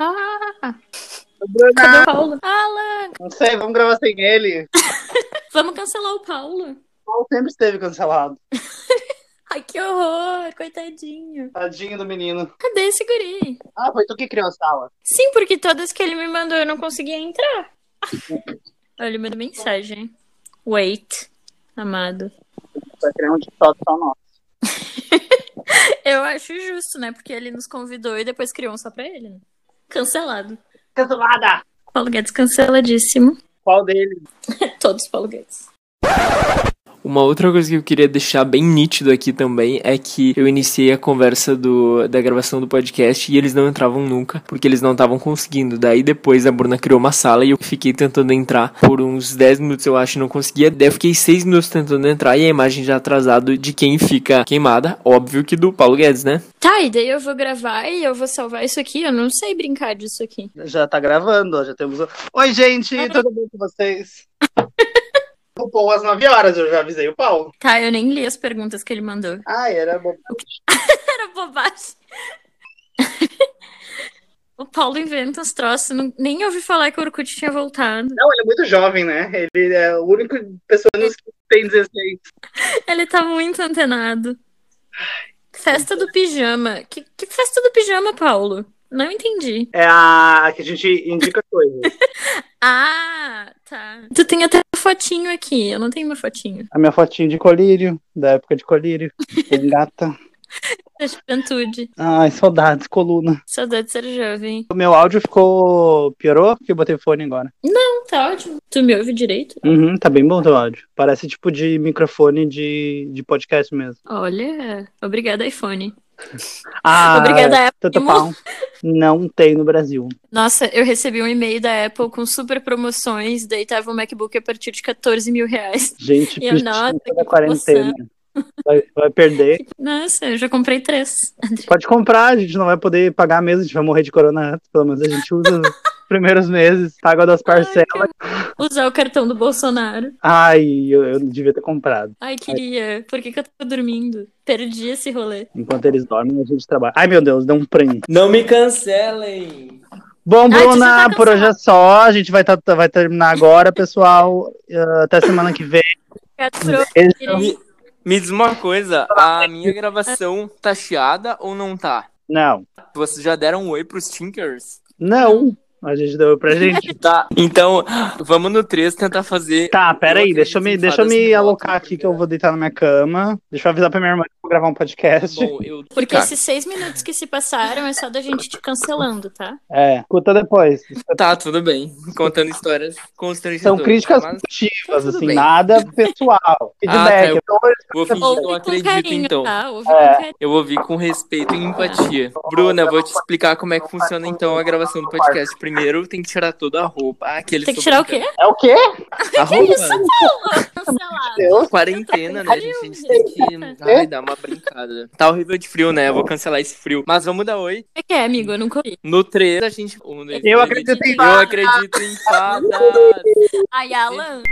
Ah! Bruna, Cadê o Paulo? Alan! não sei, vamos gravar sem ele. Vamos cancelar o Paulo. O Paulo sempre esteve cancelado. Ai, que horror! Coitadinho. Tadinho do menino. Cadê esse guri? Ah, foi tu que criou a sala. Sim, porque todas que ele me mandou eu não conseguia entrar. Olha, ele mandou mensagem. Wait, amado. Vai criar um TikTok só nosso. Eu acho justo, né? Porque ele nos convidou e depois criou um só pra ele. Né? Cancelado. Cancelada! Paulo Guedes canceladíssimo. Qual dele? Todos Paulo Guedes. Uma outra coisa que eu queria deixar bem nítido aqui também é que eu iniciei a conversa do, da gravação do podcast e eles não entravam nunca, porque eles não estavam conseguindo. Daí depois a Bruna criou uma sala e eu fiquei tentando entrar por uns 10 minutos, eu acho, e não conseguia. Daí eu fiquei 6 minutos tentando entrar e a imagem já atrasado de quem fica queimada, óbvio que do Paulo Guedes, né? Tá, e daí eu vou gravar e eu vou salvar isso aqui. Eu não sei brincar disso aqui. Já tá gravando, ó, já temos. Oi, gente, tudo bem com vocês? O Paulo às 9 horas, eu já avisei o Paulo. Tá, eu nem li as perguntas que ele mandou. Ai, era bom. Era bobagem. o Paulo inventa uns troços. não- nem ouvi falar que o Orkut tinha voltado. Não, ele é muito jovem, né? Ele é a única pessoa nos que tem 16. Ele tá muito antenado. Festa do pijama. Que, que festa do pijama, Paulo? Não entendi. É a que a gente indica coisas. Ah, tá. Tu tem até uma fotinho aqui. Eu não tenho uma fotinho. A minha fotinho de colírio, da época de colírio. Gata. Da juventude. Ai, saudades, coluna. Saudade de ser jovem. O meu áudio ficou. piorou? Porque eu botei fone agora. Não, tá ótimo. Tu me ouve direito? Uhum, tá bem bom o teu áudio. Parece tipo de microfone de, de podcast mesmo. Olha, obrigada, iPhone. Ah, Obrigada, Apple. Tanto pau. Não tem no Brasil. Nossa, eu recebi um e-mail da Apple com super promoções. Daí tava o MacBook a partir de 14 mil reais. Gente, E eu, nossa, da quarentena. Vai, vai perder. Nossa, eu já comprei três. Pode comprar, a gente não vai poder pagar mesmo, a gente vai morrer de corona antes. Pelo menos a gente usa os primeiros meses, paga das parcelas. Usar o cartão do Bolsonaro. Ai, eu, eu devia ter comprado. Ai, queria. Por que, que eu tava dormindo? Perdi esse rolê. Enquanto eles dormem, a gente trabalha. Ai, meu Deus, deu um prêmio. Não me cancelem! Bom, Ai, Bruna, tá por hoje é só. A gente vai, tá- vai terminar agora, pessoal. Uh, Até semana que vem. Gastrou. Me diz uma coisa, a minha gravação tá chiada ou não tá? Não, Vocês já deram um oi pros Tinkers? não. A gente deu pra gente. Tá, então vamos no 3 tentar fazer. Tá, pera aí, Eu deixa eu me, deixa eu me remotas. alocar aqui que eu vou deitar na minha cama. Deixa eu avisar pra minha irmã que eu vou gravar um podcast. Bom, eu. Porque Tá. esses seis minutos que se passaram é só da gente te cancelando, tá? É, escuta depois. Tá, tudo bem. Contando histórias São constrangedoras. críticas mas positivas, tudo assim, bem. nada pessoal. Feedback. eu- Então, Vou fingir que eu com acredito, carinho, então. tá? Ouve É. com carinho. Eu vou vir com respeito e empatia. Bruna, eu vou te explicar como é que funciona então a gravação do podcast. Primeiro tem que tirar toda a roupa. Ah, aquele Tem que tirar o quê? É o quê? A roupa. Cancelado. Deus. Quarentena, né? A gente, a gente tem que ai, dar uma brincada. Tá horrível de frio, né? Eu vou cancelar esse frio. Mas vamos dar oi. O que que é, amigo? Eu nunca ouvi. No 3, a gente. um, dois, Eu acredito em Eu fadas. acredito em fadas. Ai, Alan.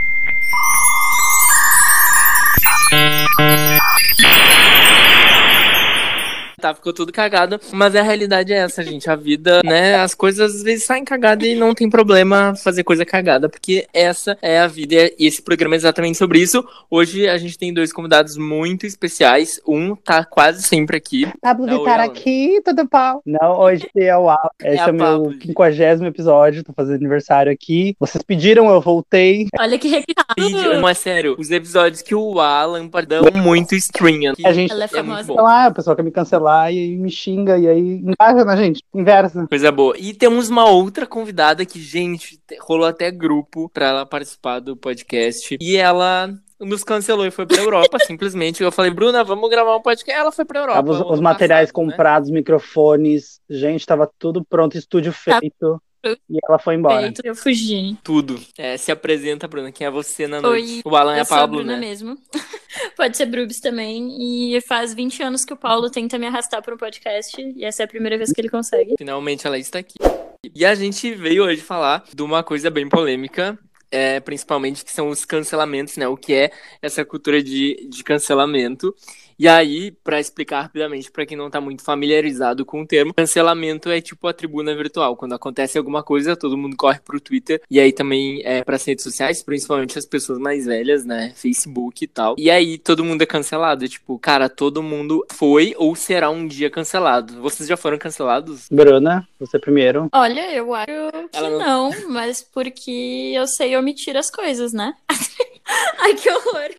Tá, ficou tudo cagado. Mas a realidade é essa, gente. A vida, né? As coisas às vezes saem cagadas e não tem problema fazer coisa cagada, porque essa é a vida e esse programa é exatamente sobre isso. Hoje a gente tem dois convidados muito especiais. Um tá quase sempre aqui. Pablo É Vittar Alan. aqui, tudo pau. Não, hoje é o Alan. Esse é, a o meu. 50 episódio, tô fazendo aniversário aqui. Vocês pediram, eu voltei. Olha que recado. Vídeo, não é sério. Os episódios que o Alan dão muito stream. A gente- Ela é É muito famosa. bom. Então, ah, o pessoal quer me cancelar e me xinga, e aí engaja, né, gente? Inversa. Coisa boa. E temos uma outra convidada que, gente, te- rolou até grupo pra ela participar do podcast. E ela nos cancelou e foi pra Europa, simplesmente. Eu falei, Bruna, vamos gravar um podcast. Ela foi pra Europa. Tava os, os materiais passado, né? comprados, microfones, gente, tava tudo pronto, estúdio Tá. feito. E ela foi embora. Feito, Eu fugi. Tudo. É, se apresenta, Bruna. Quem é você na Oi, noite? O Alan é eu a sou a Pablo, Bruna né? mesmo. Pode ser Brubs também. E faz 20 anos que o Paulo tenta me arrastar para um podcast. E essa é a primeira vez que ele consegue. Finalmente ela está aqui. E a gente veio hoje falar de uma coisa bem polêmica, é, principalmente que são os cancelamentos, né? O que é essa cultura de, de cancelamento. E aí, para explicar rapidamente para quem não tá muito familiarizado com o termo, cancelamento é tipo a tribuna virtual. Quando acontece alguma coisa, todo mundo corre pro Twitter e aí também é para redes sociais, principalmente as pessoas mais velhas, né, Facebook e tal. E aí todo mundo é cancelado, tipo, cara, todo mundo foi ou será um dia cancelado. Vocês já foram cancelados? Bruna, você primeiro. Olha, eu acho que Ela não... mas porque eu sei omitir as coisas, né? Ai, que horror.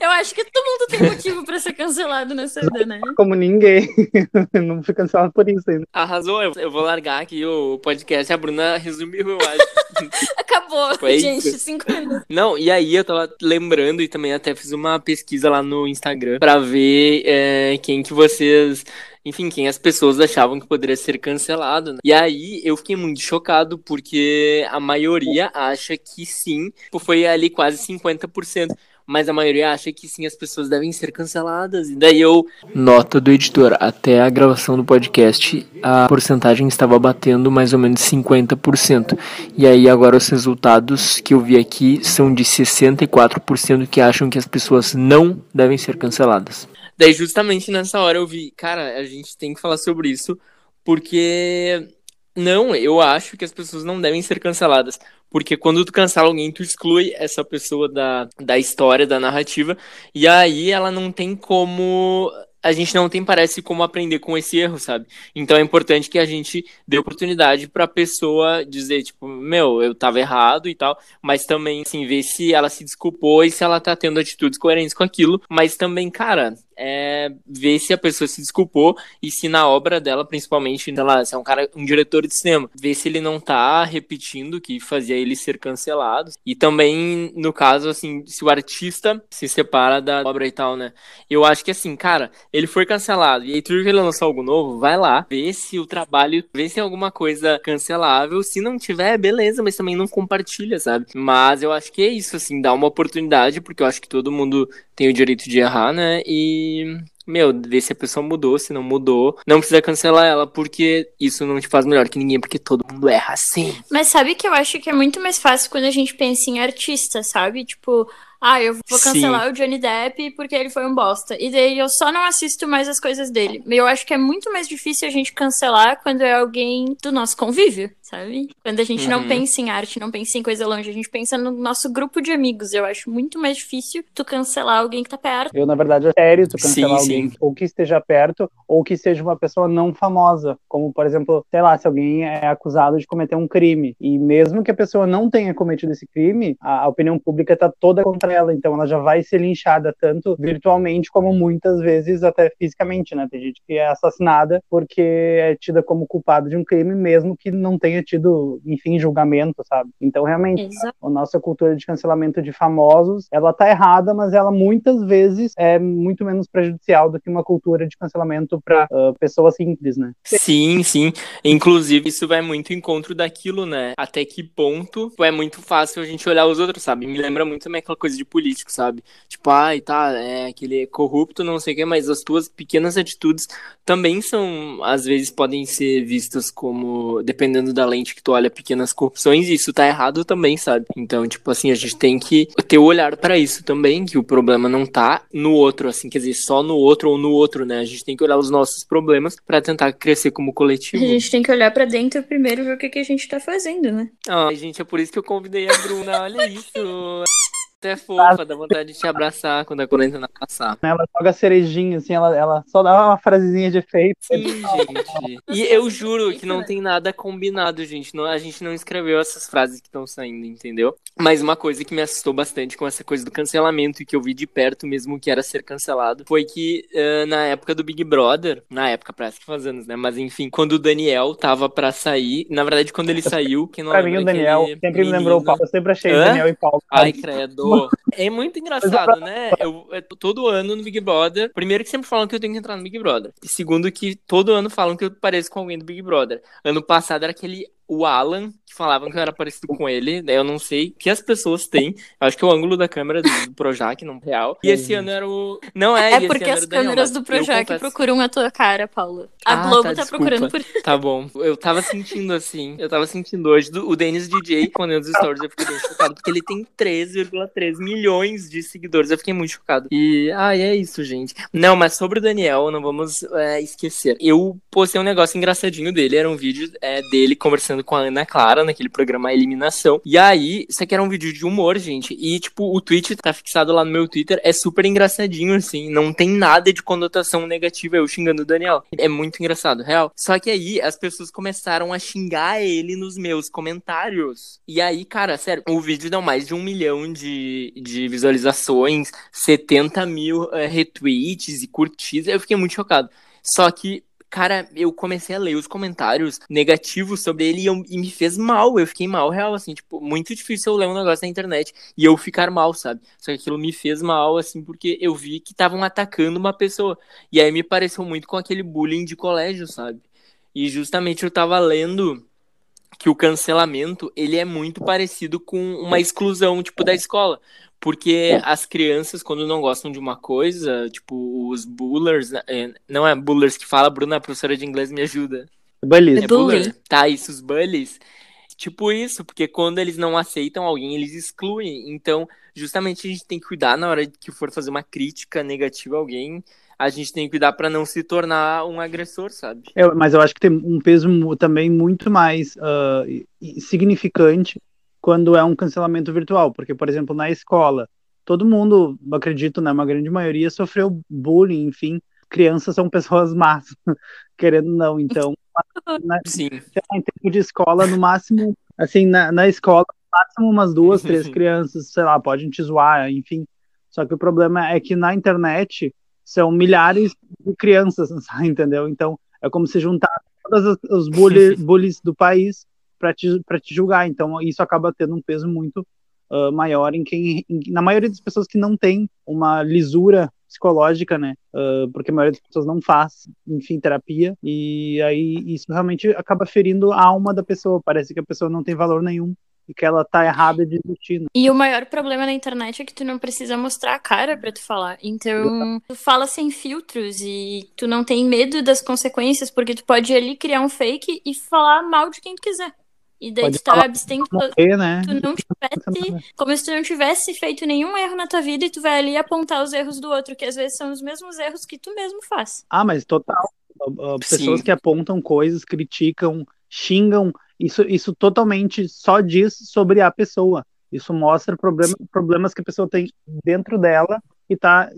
Eu acho que todo mundo tem motivo pra ser cancelado nessa vida, né? Como ninguém. não fui cancelado por isso ainda. Arrasou, eu eu vou largar aqui o podcast. A Bruna resumiu, eu acho. Acabou, Foi gente. isso. Cinco minutos. Não, e aí eu tava lembrando e também até fiz uma pesquisa lá no Instagram pra ver é, quem que vocês. Enfim, quem as pessoas achavam que poderia ser cancelado. né? E aí eu fiquei muito chocado, porque a maioria acha que sim. Tipo, Foi ali quase 50%. Mas a maioria acha que sim, as pessoas devem ser canceladas. E daí eu. Nota do editor: até a gravação do podcast, a porcentagem estava batendo mais ou menos 50%. E aí agora os resultados que eu vi aqui são de 64% que acham que as pessoas não devem ser canceladas. Daí justamente nessa hora eu vi, cara, a gente tem que falar sobre isso, porque não, eu acho que as pessoas não devem ser canceladas. Porque quando tu cancela alguém, tu exclui essa pessoa da, da história, da narrativa, e aí ela não tem como. A gente não tem, parece, como aprender com esse erro, sabe? Então é importante que a gente dê oportunidade pra pessoa dizer, tipo, meu, eu tava errado e tal, mas também, assim, ver se ela se desculpou e se ela tá tendo atitudes coerentes com aquilo, mas também, cara, é ver se a pessoa se desculpou e se na obra dela, principalmente, se é um cara, um diretor de cinema, ver se ele não tá repetindo o que fazia ele ser cancelado. E também, no caso, assim, se o artista se separa da obra e tal, né? Eu acho que assim, cara, ele foi cancelado. E aí, que ele lançou algo novo, vai lá, vê se o trabalho, vê se é alguma coisa cancelável. Se não tiver, beleza, mas também não compartilha, sabe? Mas eu acho que é isso, assim, dá uma oportunidade, porque eu acho que todo mundo tem o direito de errar, né? E. Meu, ver se a pessoa mudou, se não mudou. Não precisa cancelar ela, porque isso não te faz melhor que ninguém, porque todo mundo erra assim. Mas sabe que eu acho que é muito mais fácil quando a gente pensa em artista, sabe? Tipo, ah, eu vou Sim. cancelar o Johnny Depp porque ele foi um bosta. E daí eu só não assisto mais as coisas dele. Eu acho que é muito mais difícil a gente cancelar quando é alguém do nosso convívio, sabe? Quando a gente não Uhum. pensa em arte, não pensa em coisa longe, a gente pensa no nosso grupo de amigos. Eu acho muito mais difícil tu cancelar alguém que tá perto. Eu, na verdade, é sério tu cancelar Sim, alguém, sim. ou que esteja perto, ou que seja uma pessoa não famosa. Como, por exemplo, sei lá, se alguém é acusado de cometer um crime, e mesmo que a pessoa não tenha cometido esse crime, a, a opinião pública tá toda contra ela, então ela já vai ser linchada, tanto virtualmente como muitas vezes até fisicamente, né? Tem gente que é assassinada porque é tida como culpada de um crime, mesmo que não tenha tido, enfim, julgamento, sabe? Então, realmente, Exato. a nossa cultura de cancelamento de famosos, ela tá errada, mas ela muitas vezes é muito menos prejudicial do que uma cultura de cancelamento para pessoas simples, né? Sim, sim. Inclusive, isso vai muito em encontro daquilo, né? Até que ponto é muito fácil a gente olhar os outros, sabe? Me lembra muito também aquela coisa de político, sabe? Tipo, ai, tá, é aquele corrupto, não sei o quê, mas as tuas pequenas atitudes também são, às vezes, podem ser vistas como, dependendo da lente que tu olha, pequenas corrupções, e isso tá errado também, sabe? Então, tipo assim, a gente tem que ter o olhar pra isso também, que o problema não tá no outro, assim, quer dizer, só no outro ou no outro, né? A gente tem que olhar os nossos problemas pra tentar crescer como A coletivo. gente tem que olhar pra dentro primeiro e ver o que, que a gente tá fazendo, né? Ai, gente, é por isso que eu convidei a Bruna, olha isso. É fofa, dá vontade de te abraçar quando a quarentena passar. Ela joga cerejinha, assim, ela, ela só dá uma frasezinha de efeito. Sim, gente. E eu juro que não tem nada combinado, gente. Não, a gente não escreveu essas frases que estão saindo, entendeu? Mas uma coisa que me assustou bastante com essa coisa do cancelamento e que eu vi de perto mesmo que era ser cancelado foi que eh, na época do Big Brother, na época parece que faz anos, né? Mas enfim, quando o Daniel tava pra sair, na verdade quando ele saiu, que não Pra mim, o Daniel sempre me lembrou o menino- Paulo. Eu sempre achei o Hã? Daniel e Paulo. Ai, credo. É muito engraçado, né? Eu, é, todo ano no Big Brother. Primeiro que sempre falam que eu tenho que entrar no Big Brother. E segundo que todo ano falam que eu pareço com alguém do Big Brother. Ano passado era aquele o Alan, que falavam que eu era parecido com ele, né? Eu não sei que as pessoas têm. Acho que é o ângulo da câmera do Projac, não real. E esse ano era o. Não é, É porque as câmeras do Projac confesso... procuram a tua cara, Paulo. A Ah, Globo tá, tá, procurando por. Tá bom. Eu tava sentindo assim. Eu tava sentindo hoje. do- o Denis DJ, quando eu nos stories, eu fiquei bem chocado. Porque ele tem 3,3 milhões de seguidores. Eu fiquei muito chocado. E, ai, é isso, gente. Não, mas sobre o Daniel, não vamos é, esquecer. Eu postei um negócio engraçadinho dele. Era um vídeo é, dele conversando com a Ana Clara naquele programa Eliminação. E aí, isso aqui era um vídeo de humor, gente. E, tipo, o tweet tá fixado lá no meu Twitter. É super engraçadinho, assim. Não tem nada de conotação negativa eu xingando o Daniel. É muito engraçado, real. Só que aí as pessoas começaram a xingar ele nos meus comentários. E aí, cara, sério, o vídeo deu mais de um milhão de, de visualizações, 70 mil eh, retweets e curtidas. Eu fiquei muito chocado. Só que. Cara, eu comecei a ler os comentários negativos sobre ele e, eu- e me fez mal. Eu fiquei mal, real, assim, tipo, muito difícil eu ler um negócio na internet e eu ficar mal, sabe? Só que aquilo me fez mal, assim, porque eu vi que estavam atacando uma pessoa. E aí me pareceu muito com aquele bullying de colégio, sabe? E justamente eu tava lendo que o cancelamento, ele é muito parecido com uma exclusão, tipo, da escola. Porque as crianças, quando não gostam de uma coisa, tipo, os bullers, né, é, não é bullers que fala, Bruna, a professora de inglês me ajuda. Beleza. É buller? Tá, isso, os bullies. Tipo isso, porque quando eles não aceitam alguém, eles excluem. Então, justamente a gente tem que cuidar na hora que for fazer uma crítica negativa a alguém, a gente tem que cuidar pra não se tornar um agressor, sabe? Eu- mas eu acho que tem um peso também muito mais e significante quando é um cancelamento virtual, porque, por exemplo, na escola, todo mundo, acredito, né, uma grande maioria, sofreu bullying, enfim, crianças são pessoas más, querendo não, então, na, Sim. em tempo de escola, no máximo, assim, na, na escola, no máximo umas duas, três crianças, sei lá, podem te zoar, enfim. Só que o problema é que na internet são milhares de crianças, entendeu? Então, é como se juntar todos os- bullies do país para te, pra te julgar. Então, isso acaba tendo um peso muito ah, maior em quem, em- na maioria das pessoas que não tem uma lisura psicológica, né? Ah, porque a maioria das pessoas não faz, enfim, terapia, e aí isso realmente acaba ferindo a alma da pessoa. Parece que a pessoa não tem valor nenhum e que ela tá errada de existir. né? E o maior problema na internet é que tu não precisa mostrar a cara pra tu falar. Então, tu fala sem filtros e tu não tem medo das consequências, porque tu pode ir ali criar um fake e falar mal de quem tu quiser. E daí Pode tu tá Morrer, né? tu não tivesse, como se tu não tivesse feito nenhum erro na tua vida e tu vai ali apontar os erros do outro, que às vezes são os mesmos erros que tu mesmo faz. Ah, mas total. Pessoas Sim. que apontam coisas, criticam, xingam, isso, isso totalmente só diz sobre a pessoa. Isso mostra problema, problemas que a pessoa tem dentro dela e tá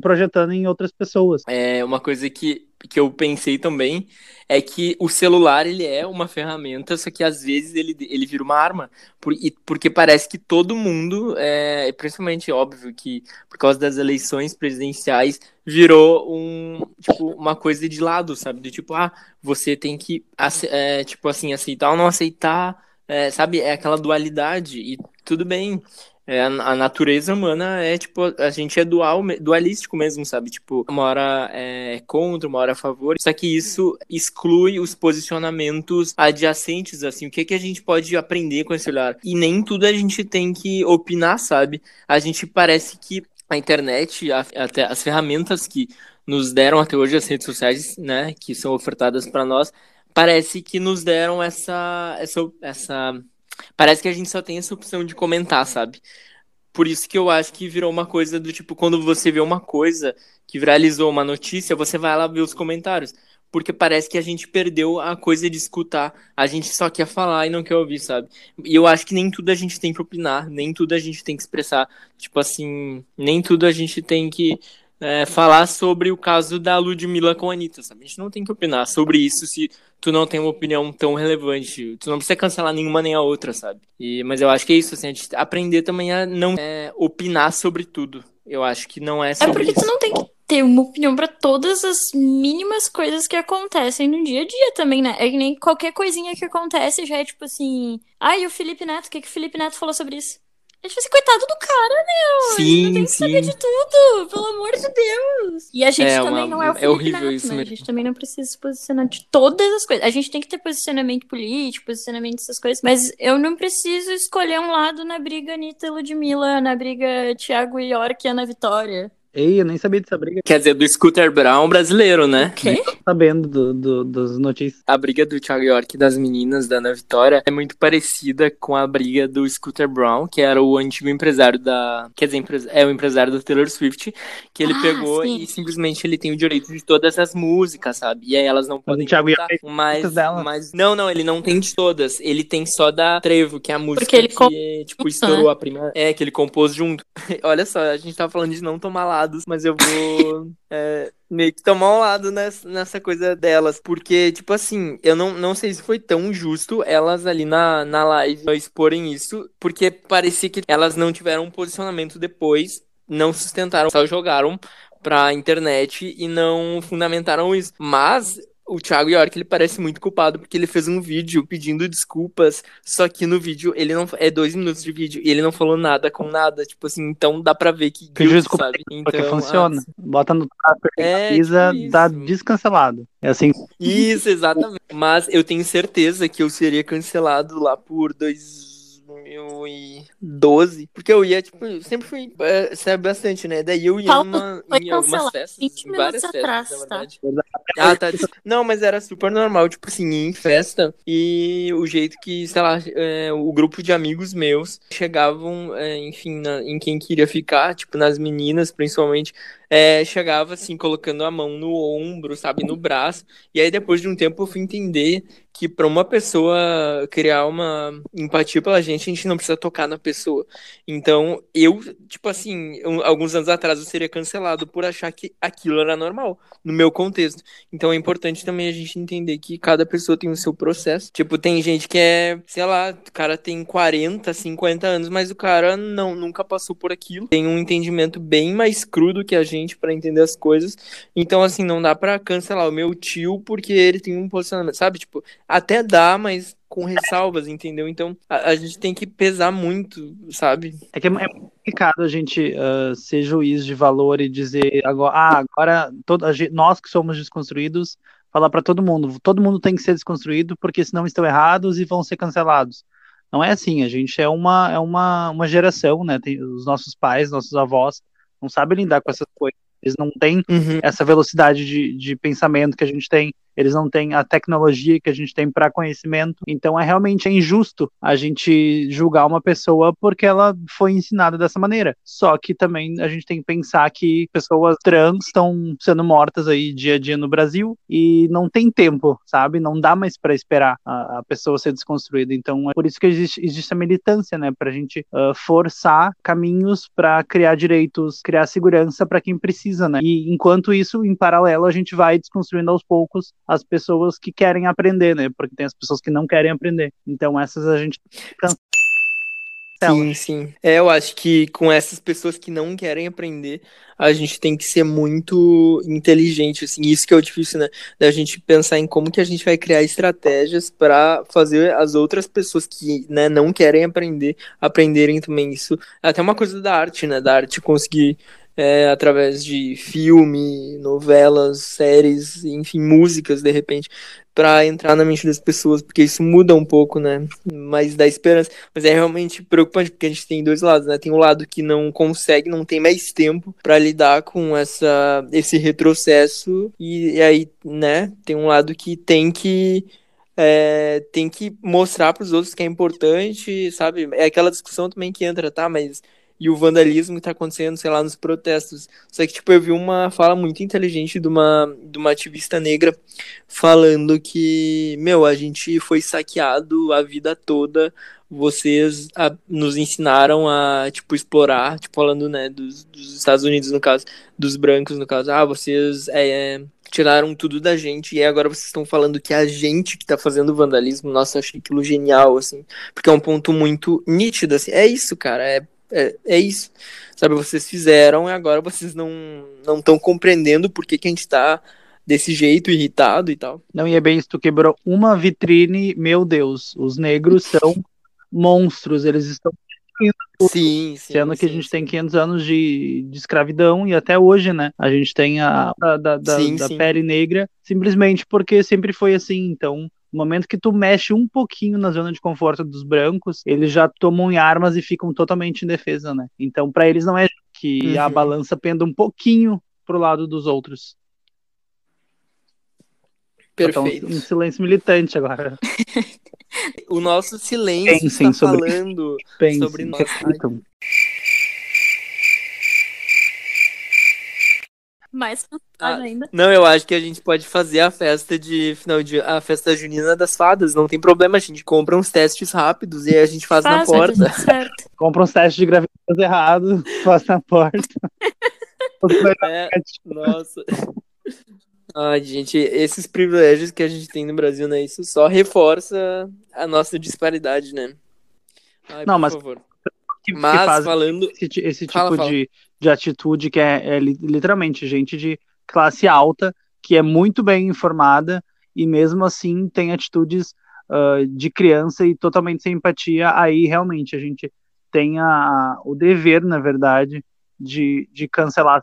projetando em outras pessoas. É uma coisa que, que eu pensei também é que o celular ele é uma ferramenta, só que às vezes ele, ele vira uma arma. Por, e- porque parece que todo mundo, é, principalmente óbvio que por causa das eleições presidenciais, virou um, tipo, uma coisa de lado, sabe? Do tipo, ah, você tem que é, tipo assim, aceitar ou não aceitar, é, sabe? É aquela dualidade, e tudo bem. É, a, natureza humana é tipo, a gente é dual, dualístico mesmo, sabe? Tipo, uma hora é contra, uma hora a favor. Só que isso exclui os posicionamentos adjacentes, assim. O que, que a gente pode aprender com esse olhar? E nem tudo a gente tem que opinar, sabe? A gente parece que a internet, a- até as ferramentas que nos deram até hoje as redes sociais, né, que são ofertadas para nós, parece que nos deram essa, essa, essa Parece que a gente só tem essa opção de comentar, sabe? Por isso que eu acho que virou uma coisa do tipo, quando você vê uma coisa que viralizou uma notícia, você vai lá ver os comentários. Porque parece que a gente perdeu a coisa de escutar. A gente só quer falar e não quer ouvir, sabe? E eu acho que nem tudo a gente tem que opinar, nem tudo a gente tem que expressar. Tipo assim, nem tudo a gente tem que é, falar sobre o caso da Ludmilla com a Anitta, sabe? A gente não tem que opinar sobre isso se tu não tem uma opinião tão relevante. Tu não precisa cancelar nenhuma nem a outra, sabe? E, mas eu acho que é isso, assim, a gente aprender também a não é, opinar sobre tudo. Eu acho que não é É sobre porque isso. tu não tem que ter uma opinião pra todas as mínimas coisas que acontecem no dia a dia também, né? É que nem qualquer coisinha que acontece já é tipo assim. Ai, e o Felipe Neto, o que, que o Felipe Neto falou sobre isso? É tipo assim, coitado do cara, meu. Sim, tem que sim. saber de tudo, pelo amor de Deus. E a gente é também uma, não é o Felipe é horrível Neto, isso né? Mesmo. A gente também não precisa se posicionar de todas as coisas. A gente tem que ter posicionamento político, posicionamento dessas coisas, mas eu não preciso escolher um lado na briga Anitta e Ludmilla, na briga Thiago York e Ana Vitória. Ei, eu nem sabia dessa briga. Quer dizer, do Scooter Brown brasileiro, né? O quê? Sabendo do, do, das notícias. A briga do Thiago York e das meninas da Ana Vitória é muito parecida com a briga do Scooter Brown, que era o antigo empresário da. Quer dizer, é o empresário da Taylor Swift, que ele ah, pegou sim. e simplesmente ele tem o direito de todas as músicas, sabe? E aí elas não mas podem. O Thiago York mas, mas Não, não, ele não tem de todas. Ele tem só da Trevo, que é a música Porque ele que, comp... tipo, estourou a primeira. É, que ele compôs junto. Olha só, a gente tava falando de não tomar lados, mas eu vou é, meio que tomar um lado nessa, nessa coisa delas. Porque, tipo assim, eu não, não sei se foi tão justo elas ali na, na live exporem isso, porque parecia que elas não tiveram um posicionamento depois, não sustentaram, só jogaram pra internet e não fundamentaram isso. Mas o Thiago York, ele parece muito culpado porque ele fez um vídeo pedindo desculpas, só que no vídeo ele não é dois minutos de vídeo e ele não falou nada com nada, tipo assim, então dá pra ver que Pediu desculpa sabe? Então, porque funciona. Ah, Bota no tracker, é, tipo dá descancelado. É assim. Isso, exatamente. Mas eu tenho certeza que eu seria cancelado lá por dois 2012, porque eu ia, tipo, eu sempre fui, é, sabe, bastante, né? Daí eu ia numa, em algumas festas, 20 várias festas, atrás, tá? verdade. Tá? Ah, tá. Não, mas era super normal, tipo assim, em festa, e o jeito que, sei lá, é, o grupo de amigos meus chegavam, é, enfim, na, em quem queria ficar, tipo, nas meninas, principalmente, é, chegava assim, colocando a mão no ombro, sabe, no braço. E aí, depois de um tempo, eu fui entender que para uma pessoa criar uma empatia pela gente, a gente não precisa tocar na pessoa. Então, eu, tipo assim, alguns anos atrás eu seria cancelado por achar que aquilo era normal, no meu contexto. Então, é importante também a gente entender que cada pessoa tem o seu processo. Tipo, tem gente que é, sei lá, o cara tem 40, 50 anos, mas o cara não nunca passou por aquilo. Tem um entendimento bem mais cru que a gente para entender as coisas. Então, assim, não dá para cancelar o meu tio porque ele tem um posicionamento, sabe? Tipo, até dá, mas com ressalvas, entendeu? Então a, a gente tem que pesar muito, sabe? É que é, é complicado a gente uh, ser juiz de valor e dizer agora, ah, agora todo, gente, nós que somos desconstruídos, falar para todo mundo, todo mundo tem que ser desconstruído porque senão estão errados e vão ser cancelados. Não é assim, a gente é uma, é uma, uma geração, né? Tem, os nossos pais, nossos avós não sabem lidar com essas coisas. Eles não têm uhum. essa velocidade de, de pensamento que a gente tem eles não têm a tecnologia que a gente tem para conhecimento. Então é realmente injusto a gente julgar uma pessoa porque ela foi ensinada dessa maneira. Só que também a gente tem que pensar que pessoas trans estão sendo mortas aí dia a dia no Brasil e não tem tempo, sabe? Não dá mais para esperar a, a, pessoa ser desconstruída. Então é por isso que existe, existe a militância, né? Para a gente uh, forçar caminhos para criar direitos, criar segurança para quem precisa, né? E enquanto isso, em paralelo, a gente vai desconstruindo aos poucos as pessoas que querem aprender, né? Porque tem as pessoas que não querem aprender. Então essas a gente. Sim, sim. É, eu acho que com essas pessoas que não querem aprender, a gente tem que ser muito inteligente, assim, isso que é o difícil, né? Da gente pensar em como que a gente vai criar estratégias para fazer as outras pessoas que, né, não querem aprender, aprenderem também isso. Até uma coisa da arte, né? Da arte conseguir é, através de filme, novelas, séries, enfim, músicas, de repente, para entrar na mente das pessoas, porque isso muda um pouco, né? Mas dá esperança. Mas é realmente preocupante, porque a gente tem dois lados, né? Tem um lado que não consegue, não tem mais tempo para lidar com essa, esse retrocesso, e, e aí, né? Tem um lado que tem que é, tem que mostrar para os outros que é importante, sabe? É aquela discussão também que entra, tá? Mas e o vandalismo que tá acontecendo, sei lá, nos protestos. Só que, tipo, eu vi uma fala muito inteligente de uma, de uma ativista negra falando que, meu, a gente foi saqueado a vida toda, vocês a, nos ensinaram a, tipo, explorar, tipo, falando, né, dos, dos Estados Unidos, no caso, dos brancos, no caso, ah, vocês é, tiraram tudo da gente e agora vocês estão falando que é a gente que tá fazendo vandalismo. Nossa, eu achei aquilo genial, assim, porque é um ponto muito nítido, assim, é isso, cara, é é, é isso. Sabe, vocês fizeram e agora vocês não não estão compreendendo por que, que a gente está desse jeito, irritado e tal. Não, e é bem isso, tu quebrou uma vitrine, meu Deus, os negros são monstros, eles estão Sim, sim. Sendo que sim, a gente sim. tem 500 anos de, de escravidão e até hoje, né? A gente tem a da, da, da- Sim, da pele negra simplesmente porque sempre foi assim. Então, no momento que tu mexe um pouquinho na zona de conforto dos brancos, eles já tomam em armas e ficam totalmente indefesa, né? Então, pra eles não é que a Uhum. balança penda um pouquinho pro lado dos outros. Um- Perfeito. Um, silêncio militante agora. O nosso silêncio Pensem está sobre- falando. Pensem, Sobre nós. Mais Ah, ainda. Não, eu acho que a gente pode fazer a festa de final de a festa junina das fadas, não tem problema, a gente compra uns testes rápidos e aí a gente faz, na Faz, dar porta. certo. Compra uns testes de gravidez errado, faz na porta. É, nossa. Ai, gente, esses privilégios que a gente tem no Brasil, né? Isso só reforça a nossa disparidade, né? Ai, Não, por mas- favor. que, que Mas faz falando. esse, esse tipo Fala, fala. De, de atitude que é, é li- literalmente gente de classe alta que é muito bem informada e mesmo assim tem atitudes ah, de criança e totalmente sem empatia, aí realmente a gente tem a, o dever, na verdade, de, de cancelar.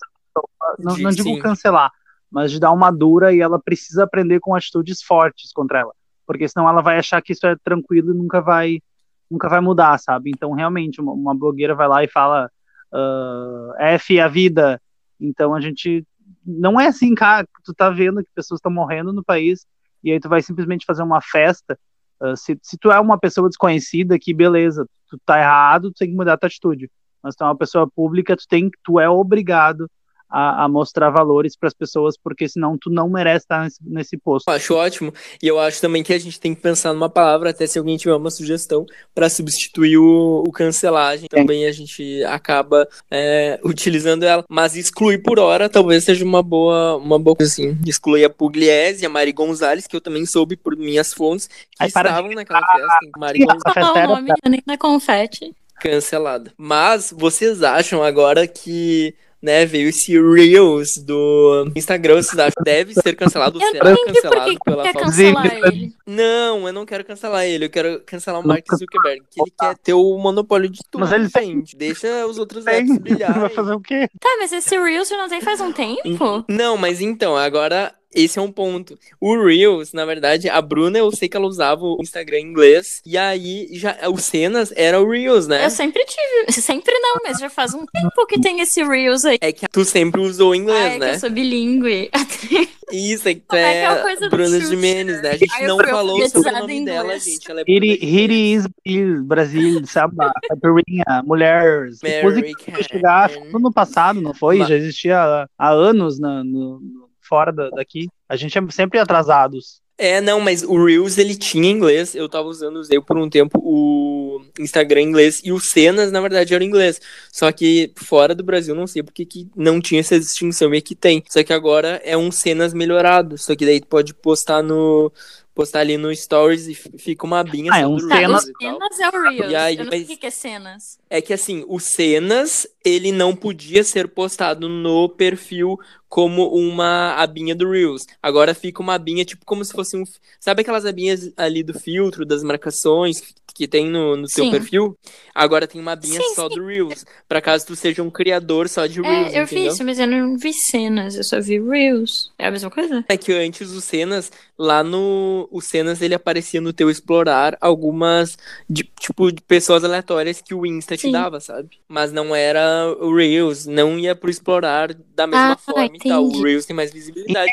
Não, De- não digo sim. cancelar, mas de dar uma dura e ela precisa aprender com atitudes fortes contra ela, porque senão ela vai achar que isso é tranquilo e nunca vai nunca vai mudar, sabe? Então, realmente, uma, uma blogueira vai lá e fala ah, F a vida. Então, a gente. Não é assim, cara. Tu tá vendo que pessoas estão morrendo no país e aí tu vai simplesmente fazer uma festa. Ah, se, se tu é uma pessoa desconhecida, que beleza, tu tá errado, tu tem que mudar a tua atitude. Mas tu é uma pessoa pública, tu, tem, tu é obrigado a, a mostrar valores para as pessoas, porque senão tu não merece estar nesse, nesse posto. Eu acho ótimo. E eu acho também que a gente tem que pensar numa palavra, até se alguém tiver uma sugestão, para substituir o, o cancelagem. Também a gente acaba é, utilizando ela. Mas excluir por hora talvez seja uma boa, uma boa coisa assim. Excluir a Pugliese e a Mari Gonzalez, que eu também soube por minhas fontes, que Aí estavam naquela festa. Mari Sim, Gonzalez Falar o nome, nem na confete. cancelada. Mas vocês acham agora que né, veio esse Reels do Instagram, que deve ser cancelado? Eu será cancelado pela quer falta cancelar ele. Não, eu não quero cancelar ele, eu quero cancelar o Mark Zuckerberg, que ele quer ter o monopólio de tudo, Mas ele tem- gente. Deixa os outros Tem, apps brilharem. vai fazer o quê? Tá, mas esse Reels já não tem faz um tempo? Não, mas então, agora esse é um ponto. O Reels, na verdade, a Bruna, eu sei que ela usava o Instagram em inglês, e aí já o Cenas era o Reels, né? Eu sempre tive. Sempre não, mas já faz um tempo que tem esse Reels aí. É que tu sempre usou inglês, Ai, é que né? eu sou bilíngue. Isso, é que tu Como é que é, é a coisa do Bruna? Jimenez, né? A gente Ai, não falou sobre o nome dela, gente. Ela é Here, here is Brasil, samba, caipirinha, mulheres. Música que foi chegar American. foi no passado, não foi? Ma- Já existia há, há anos na- no, no- fora da- daqui. A gente é sempre atrasados. É, não, mas o Reels ele tinha inglês. Eu tava usando, usei por um tempo o Instagram em inglês e o Cenas, na verdade, era inglês. Só que fora do Brasil, não sei porque que não tinha essa distinção e aqui tem. Só que agora é um Cenas melhorado. Só que daí tu pode postar no. postar ali no Stories e fica uma abinha Ah, é só um do Tá, Cenas- e cenas é o Reels. E aí, eu não sei mas- o que que é cenas. É que assim, o Cenas, ele não podia ser postado no perfil como uma abinha do Reels. Agora fica uma abinha, tipo, como se fosse um. Sabe aquelas abinhas ali do filtro, das marcações que tem no, no teu Sim. perfil? Agora tem uma abinha Sim, só do Reels. Pra caso tu seja um criador só de É, Reels. eu vi entendeu? isso, mas eu não vi cenas, eu só vi Reels. É a mesma coisa? É que antes o Cenas, lá no. O Cenas ele aparecia no teu explorar algumas. De, tipo, de pessoas aleatórias que o Insta te Sim. dava, sabe? Mas não era o Reels, não ia pro explorar da mesma Ah, forma e tal. O. Reels tem mais visibilidade.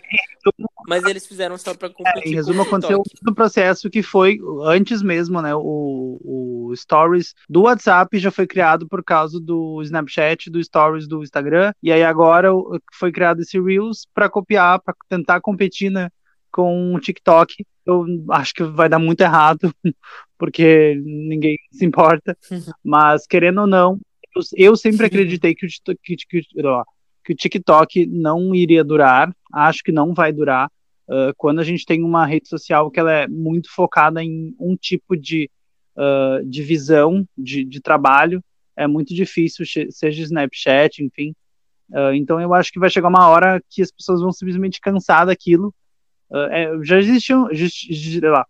Mas eles fizeram só pra É, competir. em com resumo, TikTok. aconteceu todo o processo que foi antes mesmo, né? O, o Stories do WhatsApp já foi criado por causa do Snapchat, do Stories do Instagram, e aí agora foi criado esse Reels para copiar, para tentar competir, né? Com o TikTok. Eu acho que vai dar muito errado, porque ninguém se importa. Mas querendo ou não, eu, eu sempre acreditei que o, Tik- que, que- ó, que o TikTok não iria durar. Acho que não vai durar. Uh, quando a gente tem uma rede social que ela é muito focada em um tipo de, uh, de visão de, de trabalho, é muito difícil, seja Snapchat, enfim. Uh, então eu acho que vai chegar uma hora que as pessoas vão simplesmente cansar daquilo. Uh, é, já existiam, lá,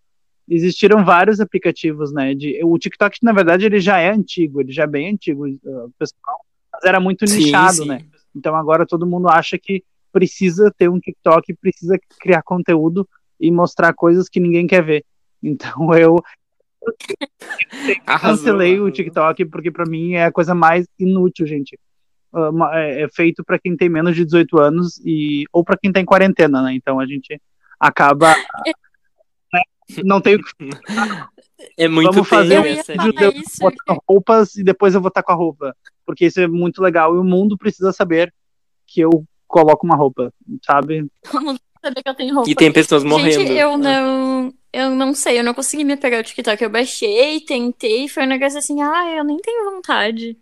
existiram vários aplicativos, né? De, o TikTok, na verdade, ele já é antigo, ele já é bem antigo, uh, pessoal, mas era muito sim, nichado, sim. né? Então agora todo mundo acha que precisa ter um TikTok, precisa criar conteúdo e mostrar coisas que ninguém quer ver. Então eu, cancelei o TikTok porque para mim é a coisa mais inútil, gente. É, é feito para quem tem menos de 18 anos e ou para quem tá em quarentena, né? Então a gente acaba? não tenho é muito Vamos fazer um vídeo de roupas e depois eu vou estar com a roupa, porque isso é muito legal e o mundo precisa saber que eu coloco uma roupa, sabe? O mundo saber que eu tenho roupa. E tem pessoas morrendo. Gente, eu não eu não sei, eu não consegui me pegar o TikTok. Eu baixei, tentei, foi um negócio assim, ah, eu nem tenho vontade.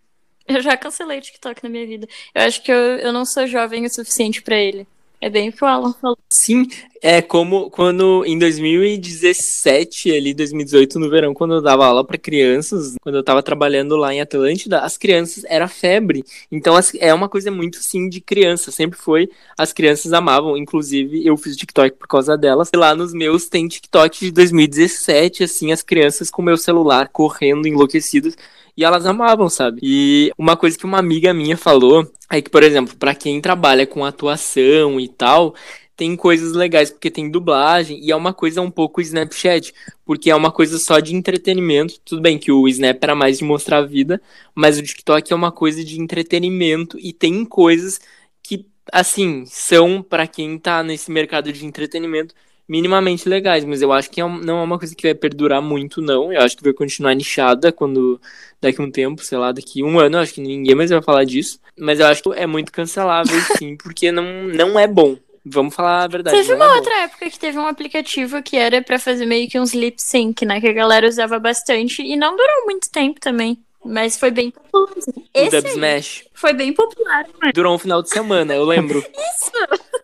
Eu já cancelei o TikTok na minha vida. Eu acho que eu, eu não sou jovem o suficiente para ele. É bem o que o Alan falou. Sim, é como quando em 2017, ali 2018, no verão, quando eu dava aula para crianças, quando eu tava trabalhando lá em Atlântida, as crianças era febre. Então as, é uma coisa muito sim de criança, sempre foi. As crianças amavam, inclusive eu fiz TikTok por causa delas. E lá nos meus tem TikTok de 2017, assim, as crianças com meu celular correndo enlouquecidas e elas amavam, sabe? E uma coisa que uma amiga minha falou é que, por exemplo, para quem trabalha com atuação e tal, tem coisas legais porque tem dublagem e é uma coisa um pouco Snapchat, porque é uma coisa só de entretenimento. Tudo bem que o Snap era mais de mostrar a vida, mas o TikTok é uma coisa de entretenimento e tem coisas que assim, são para quem tá nesse mercado de entretenimento minimamente legais, mas eu acho que é não é uma coisa que vai perdurar muito, não. Eu acho que vai continuar nichada quando daqui a um tempo, sei lá, daqui um ano, acho que ninguém mais vai falar disso. Mas eu acho que é muito cancelável, sim, porque não, não é bom. Vamos falar a verdade. Teve uma é outra época que teve um aplicativo que era para fazer meio que uns lip sync, né? Que a galera usava bastante e não durou muito tempo também. Mas foi bem popular. Esse o Dub Smash. Foi bem popular, né? Durou um final de semana, eu lembro. Isso!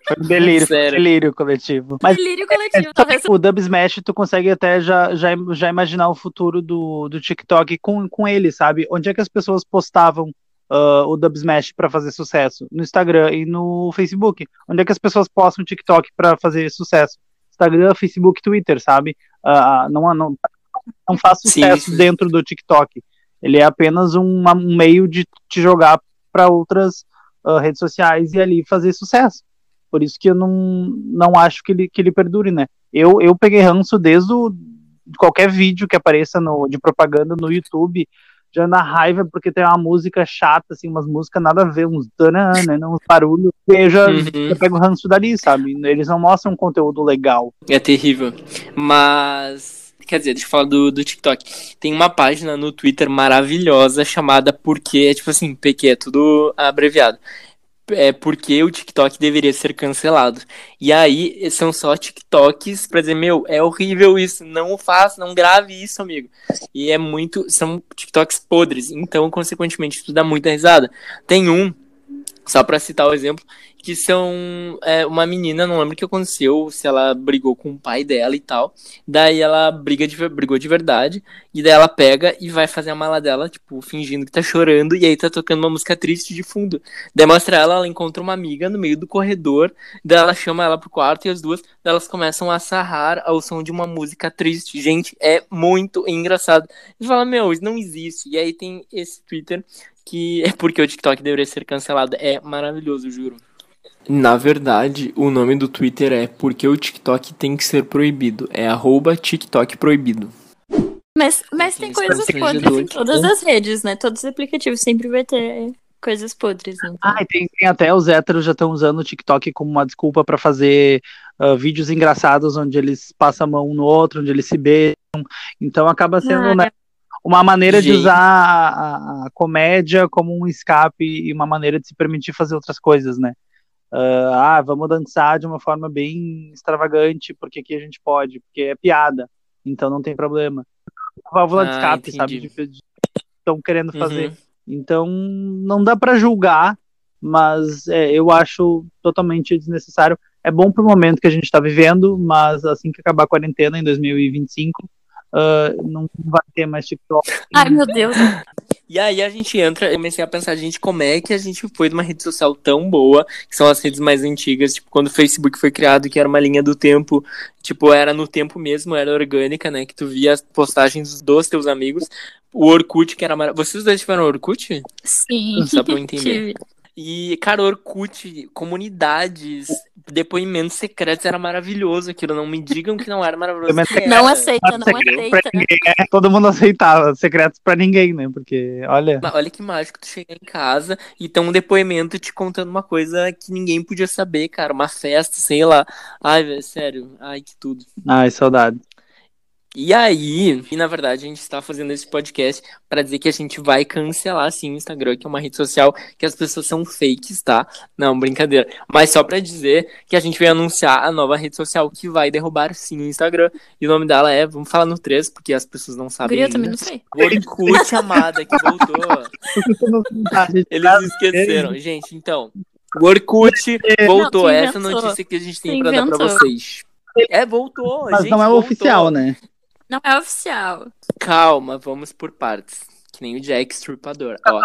Foi um delírio, Sério. delírio coletivo. Mas delírio coletivo. É, talvez... O Dub Smash, tu consegue até já, já, já imaginar o futuro do, do TikTok com, com ele, sabe? Onde é que as pessoas postavam uh, o Dub Smash para fazer sucesso? No Instagram e no Facebook. Onde é que as pessoas postam TikTok para fazer sucesso? Instagram, Facebook, Twitter, sabe? Uh, não, não, não faz sucesso sim. dentro do TikTok. Ele é apenas um, um meio de te jogar para outras uh, redes sociais e ali fazer sucesso. Por isso que eu não, não acho que ele, que ele perdure, né? Eu, eu peguei ranço desde o, qualquer vídeo que apareça no, de propaganda no YouTube, já na raiva, porque tem uma música chata, assim, umas músicas nada a ver, uns tanana, uns barulhos, e eu já, uhum. já pego ranço dali, sabe? Eles não mostram um conteúdo legal. É terrível. Mas Quer dizer, deixa eu falar do, do TikTok. Tem uma página no Twitter maravilhosa chamada Porque, é tipo assim, PQ, é tudo abreviado. É porque o TikTok deveria ser cancelado. E aí, são só TikToks pra dizer, meu, é horrível isso, não faça, não grave isso, amigo. E é muito. São TikToks podres. Então, consequentemente, tudo dá muita risada. Tem um, só pra citar o exemplo, que são é, uma menina, não lembro o que aconteceu, se ela brigou com o pai dela e tal. Daí ela briga de, brigou de verdade, e daí ela pega e vai fazer a mala dela, tipo, fingindo que tá chorando, e aí tá tocando uma música triste de fundo. Daí mostra ela, ela encontra uma amiga no meio do corredor, daí ela chama ela pro quarto e as duas, elas começam a sarrar ao som de uma música triste. Gente, é muito engraçado. E fala, meu, isso não existe. E aí tem esse Twitter que é porque o TikTok deveria ser cancelado. É maravilhoso, juro. Na verdade, o nome do Twitter é Porque o TikTok tem que ser proibido. É arroba TikTok proibido. Mas, mas tem coisas podres em todas as redes, né? Todos os aplicativos sempre vai ter coisas podres. Então. Ah, e tem, tem, até os héteros já estão usando o TikTok como uma desculpa para fazer uh, vídeos engraçados onde eles passam a mão um no outro, onde eles se beijam. Então acaba sendo ah, né, uma maneira Gente. de usar a, a, comédia como um escape e uma maneira de se permitir fazer outras coisas, né? Uh, ah, vamos dançar de uma forma bem extravagante, porque aqui a gente pode, porque é piada, então não tem problema. Válvula ah, de escape, entendi. sabe? Estão querendo fazer. Uhum. Então, não dá para julgar, mas é, eu acho totalmente desnecessário. É bom pro momento que a gente está vivendo, mas assim que acabar a quarentena em 2025, uh, não vai ter mais TikTok. Ai, meu Deus. E aí a gente entra, eu comecei a pensar, gente, como é que a gente foi de uma rede social tão boa, que são as redes mais antigas, tipo, quando o Facebook foi criado, que era uma linha do tempo, tipo, era no tempo mesmo, era orgânica, né, que tu via as postagens dos teus amigos, o Orkut, que era maravilhoso. Vocês dois tiveram Orkut? Sim. Só pra eu entender. E, cara, Orkut, comunidades, depoimentos secretos era maravilhoso aquilo. Não me digam que não era maravilhoso. Não aceita, não aceita. Ninguém, é, todo mundo aceitava secretos pra ninguém, né? Porque, olha. Mas olha que mágico tu chegar em casa e ter um depoimento te contando uma coisa que ninguém podia saber, cara. Uma festa, sei lá. Ai, velho, sério. Ai, que tudo. Ai, saudade. E aí, e na verdade, a gente está fazendo esse podcast para dizer que a gente vai cancelar sim o Instagram, que é uma rede social que as pessoas são fakes, tá? Não, brincadeira. Mas só para dizer que a gente vai anunciar a nova rede social que vai derrubar sim o Instagram. E o nome dela é, vamos falar no 3, porque as pessoas não sabem. Eu também não sei. Orkut, amada, que voltou. Eles esqueceram. Gente, então, o Orkut voltou. Essa notícia que a gente tem para dar para vocês. É, voltou. Mas gente, não é voltou. oficial, né? Não é oficial. Calma, vamos por partes. Que nem o Jack Stripador. Ó,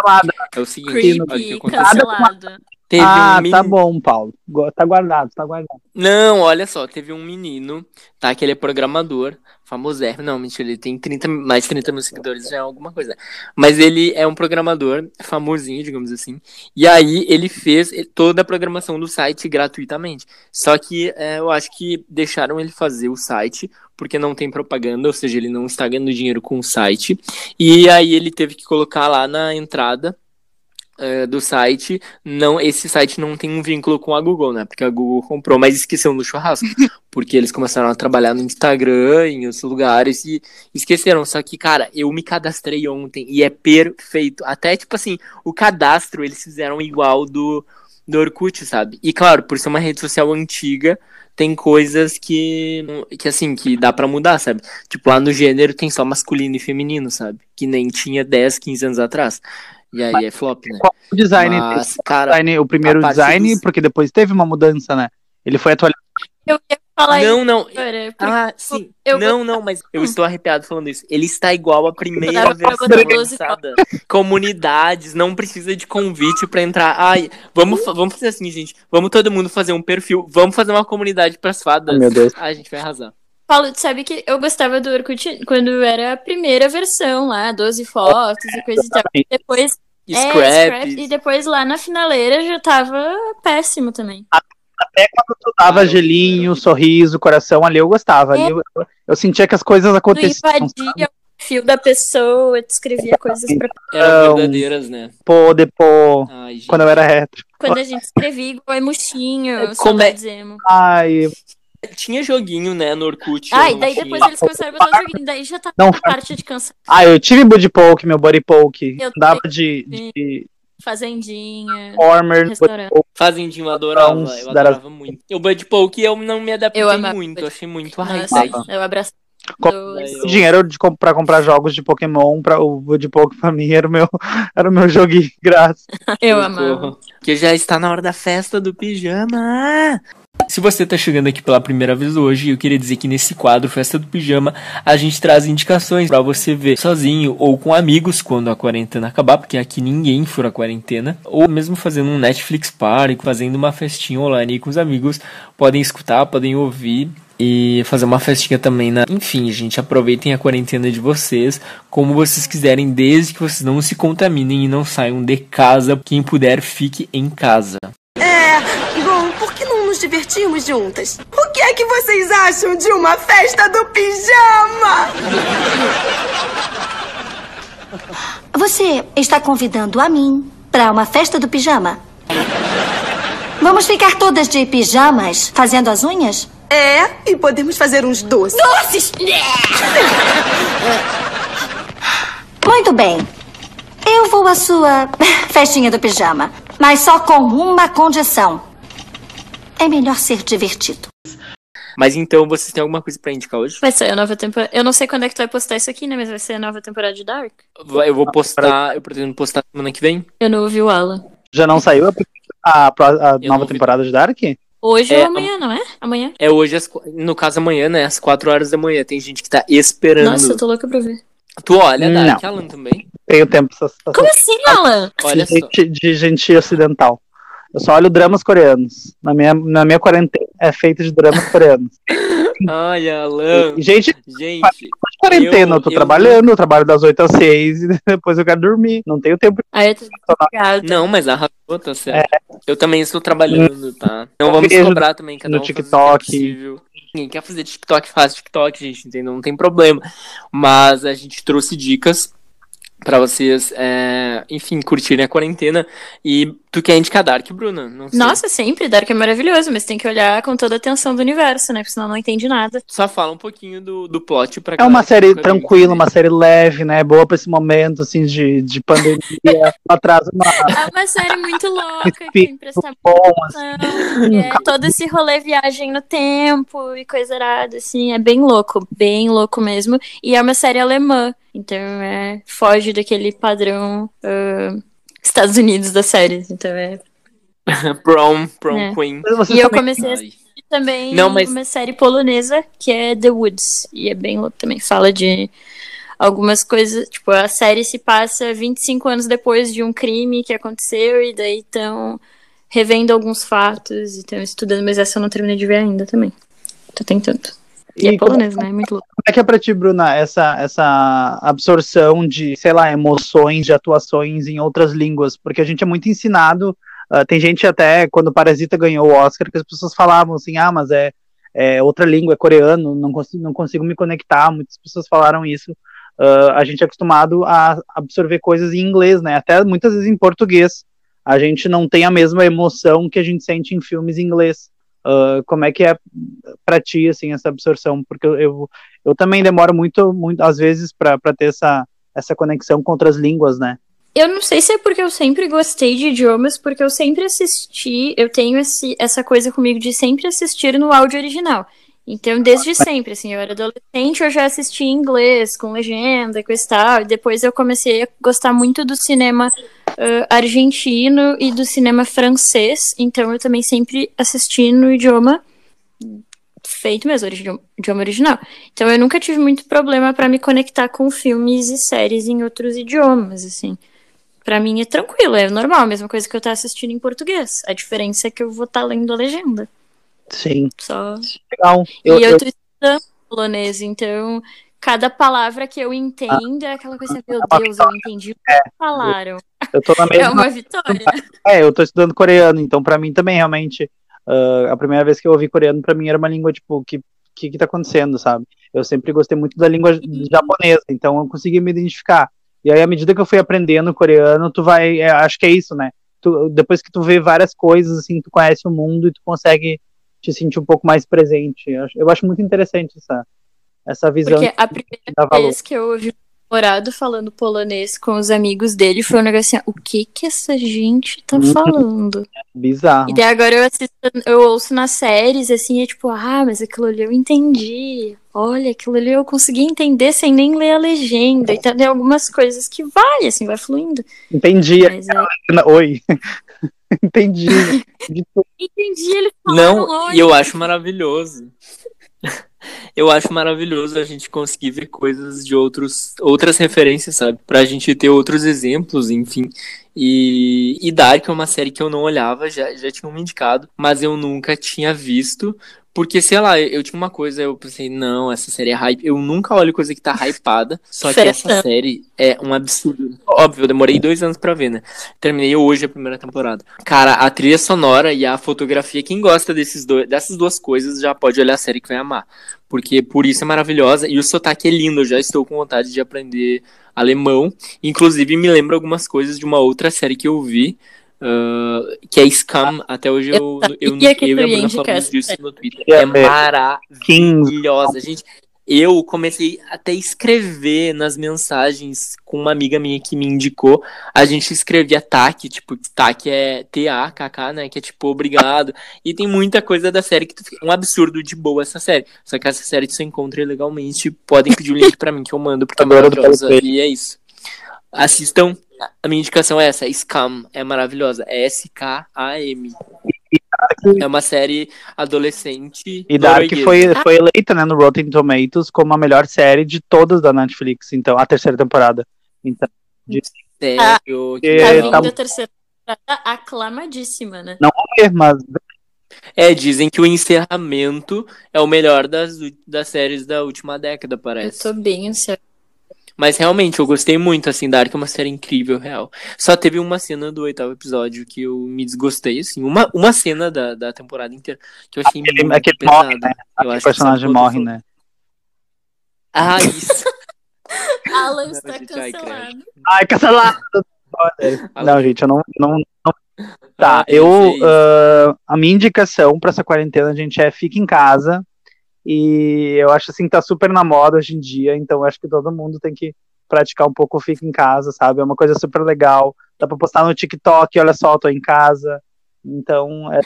é o seguinte, olha o que Creepy, aconteceu. cancelado. Teve ah, um menino... tá bom, Paulo. Tá guardado, tá guardado. Não, olha só, teve um menino, tá? Que ele é programador, famosérrimo. Não, mentira, ele tem 30, mais de 30 mil seguidores, já é alguma coisa. Mas ele é um programador famosinho, digamos assim. E aí ele fez toda a programação do site gratuitamente. Só que é, eu acho que deixaram ele fazer o site, porque não tem propaganda, ou seja, ele não está ganhando dinheiro com o site. E aí ele teve que colocar lá na entrada eh, do site, não, esse site não tem um vínculo com a Google, né? Porque a Google comprou, mas esqueceu no churrasco. Porque eles começaram a trabalhar no Instagram, em outros lugares, e esqueceram. Só que, cara, eu me cadastrei ontem e é perfeito. Até, tipo assim, o cadastro eles fizeram igual do, do Orkut, sabe? E, claro, por ser uma rede social antiga, tem coisas que, que assim, que dá pra mudar, sabe? Tipo, lá no gênero tem só masculino e feminino, sabe? Que nem tinha 10, 15 anos atrás. E aí é flop, né? Qual o design? Mas, cara, design o primeiro a design, dos- porque depois teve uma mudança, né? Ele foi atualizado. Eu ia falar não, não. isso agora. porque Ah, sim. eu não, não, mas eu estou arrepiado falando isso. Ele está igual à primeira versão botar 12 lançada. Comunidades, não precisa de convite pra entrar. Ai, vamos, vamos fazer assim, gente. Vamos todo mundo fazer um perfil. Vamos fazer uma comunidade pras fadas. Oh, meu Deus. Ai, a gente vai arrasar. Paulo, tu sabe que eu gostava do Orkut quando era a primeira versão lá, 12 fotos e coisa e tal. Depois, é, Scrap. Scrap, e depois lá na finaleira já tava péssimo também. Até quando tu dava Ah, gelinho, sorriso, coração, ali eu gostava. Ali eu, eu sentia que as coisas Tu aconteciam. invadia o perfil da pessoa, tu escrevia coisas pra. Eram Não. verdadeiras, né? Pô, depois, Ai, quando eu era retro. Quando a gente escrevia igual emuxinho, Como é-. Ai, Tinha joguinho, né, no Orkut. Ah, e daí não depois tinha. eles começaram a botar o joguinho, daí já tá Não, parte de cansa ah, eu tive body poke, meu body poke. Eu Dava de, de fazendinha, former, restaurante. Fazendinho, eu adorava. Uns Eu da- adorava muito. O Bud Poke eu não me adaptei muito. Bud Eu achei muito. Ai, Nossa, eu abraço. Com- eu- dinheiro de, com- pra comprar jogos de Pokémon, pra, o body poke pra mim era o meu, era o meu joguinho de graça. Eu amava. Que já está na hora da festa do pijama. Se você tá chegando aqui pela primeira vez hoje, eu queria dizer que nesse quadro Festa do Pijama, a gente traz indicações pra você ver sozinho ou com amigos quando a quarentena acabar, porque aqui ninguém fura a quarentena, ou mesmo fazendo um Netflix Party, fazendo uma festinha online com os amigos, podem escutar, podem ouvir e fazer uma festinha também na. Enfim, gente, aproveitem a quarentena de vocês como vocês quiserem, desde que vocês não se contaminem e não saiam de casa. Quem puder, fique em casa. É, bom, por que não nos divertimos juntas? O que é que vocês acham de uma festa do pijama? Você está convidando a mim para uma festa do pijama? Vamos ficar todas de pijamas fazendo as unhas? É, e podemos fazer uns doces. Doces! Muito bem. Eu vou à sua festinha do pijama, mas só com uma condição. É melhor ser divertido. Mas então, vocês têm alguma coisa pra indicar hoje? Vai sair a nova temporada. Eu não sei quando é que tu vai postar isso aqui, né? Mas vai ser a nova temporada de Dark. Eu vou postar, eu pretendo postar semana que vem. Eu não ouvi o Alan. Já não saiu a, a, a nova não temporada de Dark? Hoje É, ou amanhã, não é? Amanhã. É hoje, às qu- no caso amanhã, né? Às 4 horas da manhã. Tem gente que tá esperando. Nossa, eu tô louca pra ver. Tu olha, Não. Dark, Alan também. Tenho tempo pra essas Como assim, Alan? Olha de, só. gente, de gente ocidental. Eu só olho dramas coreanos. Na minha, na minha quarentena é feito de dramas coreanos. Ai, Alan. E, gente, Gente, de quarentena, eu, Eu- tô eu- trabalhando, eu trabalho das 8 às 6 e depois eu quero dormir. Não tenho tempo. Aí eu tô não, mas arrasou, tá certo. Eu também estou trabalhando, tá? Não vamos cobrar também, cada no um faz o que é TikTok. possível. Ninguém quer fazer TikTok, faz TikTok, gente, entendeu? Não tem problema. Mas a gente trouxe dicas pra vocês, é, enfim, curtirem a quarentena. E tu quer indicar Dark, Bruna? Não sei. Nossa, sempre, Dark é maravilhoso, mas tem que olhar com toda a atenção do universo, né? Porque senão não entende nada. Só fala um pouquinho do, do plot pra É uma série tranquila, uma série leve, né? Boa pra esse momento, assim, de, de pandemia. Não atrasa uma É uma série muito louca, que prestar bom, e É todo esse rolê viagem no tempo e coisa errada, assim. É bem louco, bem louco mesmo. E é uma série alemã, então é, foge daquele padrão ah, Estados Unidos das séries. Então é. Prom, Prom É. Queen. E eu comecei a assistir também Não, mas- uma série polonesa que é The Woods. E é bem louco também. Fala de algumas coisas. Tipo, a série se passa 25 anos depois de um crime que aconteceu, e daí estão revendo alguns fatos e estão estudando, mas essa eu não terminei de ver ainda também. Tô tentando. E, é como- polonesa, né? É muito louco. Como é que é pra ti, Bruna, essa, essa absorção de, sei lá, emoções, de atuações em outras línguas? Porque a gente é muito ensinado, ah, tem gente até, quando Parasita ganhou o Oscar, que as pessoas falavam assim, ah, mas é, é outra língua, é coreano, não consigo, não consigo me conectar, muitas pessoas falaram isso. Ah, a gente é acostumado a absorver coisas em inglês, né, até muitas vezes em português. A gente não tem a mesma emoção que a gente sente em filmes em inglês. Ah, como é que é pra ti, assim, essa absorção? Porque eu, eu eu também demoro muito, muito às vezes, para ter essa, essa conexão com outras línguas, né? Eu não sei se é porque eu sempre gostei de idiomas, porque eu sempre assisti, eu tenho esse, essa coisa comigo de sempre assistir no áudio original. Então, desde sempre, assim, eu era adolescente, eu já assisti em inglês, com legenda, com esse tal, e depois eu comecei a gostar muito do cinema ah, argentino e do cinema francês, então eu também sempre assisti no idioma feito mesmo, origi- idioma original. Então eu nunca tive muito problema para me conectar com filmes e séries em outros idiomas, assim. Pra mim é tranquilo, é normal, a mesma coisa que eu estar assistindo em português. A diferença é que eu vou estar lendo a legenda. Sim. Só. Legal. e Eu, eu, eu, tô estudando polonês, então cada palavra que eu entendo é aquela coisa, meu Deus, eu entendi o que falaram. eu tô na É mesma. uma vitória. É, eu tô estudando coreano, então pra mim também, realmente, ah, a primeira vez que eu ouvi coreano, pra mim era uma língua, tipo, que que, que tá acontecendo, sabe? Eu sempre gostei muito da língua japonesa, então eu consegui me identificar. E aí, à medida que eu fui aprendendo coreano, tu vai. é, acho que é isso, né? Tu, depois que tu vê várias coisas, assim, tu conhece o mundo e tu consegue te sentir um pouco mais presente. Eu acho, eu acho muito interessante essa, essa visão Porque a primeira vez que eu ouvi o namorado falando polonês com os amigos dele foi um negócio assim, o que que essa gente tá Uhum. falando? Bizarro. E daí agora eu assisto, eu ouço nas séries, assim, é tipo, ah, mas aquilo ali eu entendi. Olha, aquilo ali eu consegui entender sem nem ler a legenda. Então tem algumas coisas que vai, assim, vai fluindo. Entendi. Mas é... Oi. Entendi. De tudo. Entendi, ele falou. Não, e eu acho maravilhoso. Eu acho maravilhoso a gente conseguir ver coisas de outros, outras referências, sabe? Pra gente ter outros exemplos, enfim. E, e Dark é uma série que eu não olhava, já, já tinham me indicado, mas eu nunca tinha visto. Porque, sei lá, eu tinha uma coisa, eu pensei, não, essa série é hype. Eu nunca olho coisa que tá hypada. Só que essa série é um absurdo. Óbvio, eu demorei dois anos pra ver, né? Terminei hoje a primeira temporada. Cara, a trilha sonora e a fotografia, quem gosta desses dois, dessas duas coisas já pode olhar a série que vai amar. Porque por isso é maravilhosa. E o sotaque é lindo, eu já estou com vontade de aprender alemão. Inclusive, me lembra algumas coisas de uma outra série que eu vi. Ah, que é Scam, até hoje eu, eu, eu, eu e a Bruna falamos disso no Twitter. É, É maravilhosa. 15. Gente, eu comecei até a escrever nas mensagens com uma amiga minha que me indicou. A gente escrevia TAC, tipo, TAC é T-A-K-K, né? Que é tipo, obrigado. E tem muita coisa da série que tu fica- é um absurdo de boa essa série. Só que essa série tu só encontra ilegalmente. Podem pedir o link pra mim que eu mando, porque é maravilhosa. E é isso. Assistam. A minha indicação é essa, Scam, é maravilhosa. É S-K-A-M. É uma série adolescente. E Dark foi, foi eleita né, no Rotten Tomatoes como a melhor série de todas da Netflix, então, a terceira temporada. Então, Sério? que Tá É, vindo tá- a terceira temporada aclamadíssima, né? Não ver, mas É, dizem que o encerramento é o melhor das, das séries da última década, Eu parece. tô bem ansiosa. Mas realmente, eu gostei muito, assim, Dark é uma série incrível, real. Só teve uma cena do oitavo episódio que eu me desgostei, assim. Uma, uma cena da, da temporada inteira que eu achei Aquele- muito aquele pesada. morre, né? Eu acho que personagem tô morre, né? Ah, isso. Alan está cancelado. Ai, cancelado! Não, gente, eu não. não, não- Tá, Ah, eu. ah, a minha indicação pra essa quarentena, gente, é fica em casa. E eu acho assim que tá super na moda hoje em dia, então eu acho que todo mundo tem que praticar um pouco o fica em casa, sabe? É uma coisa super legal. Dá pra postar no TikTok, olha só, tô em casa. Então, é,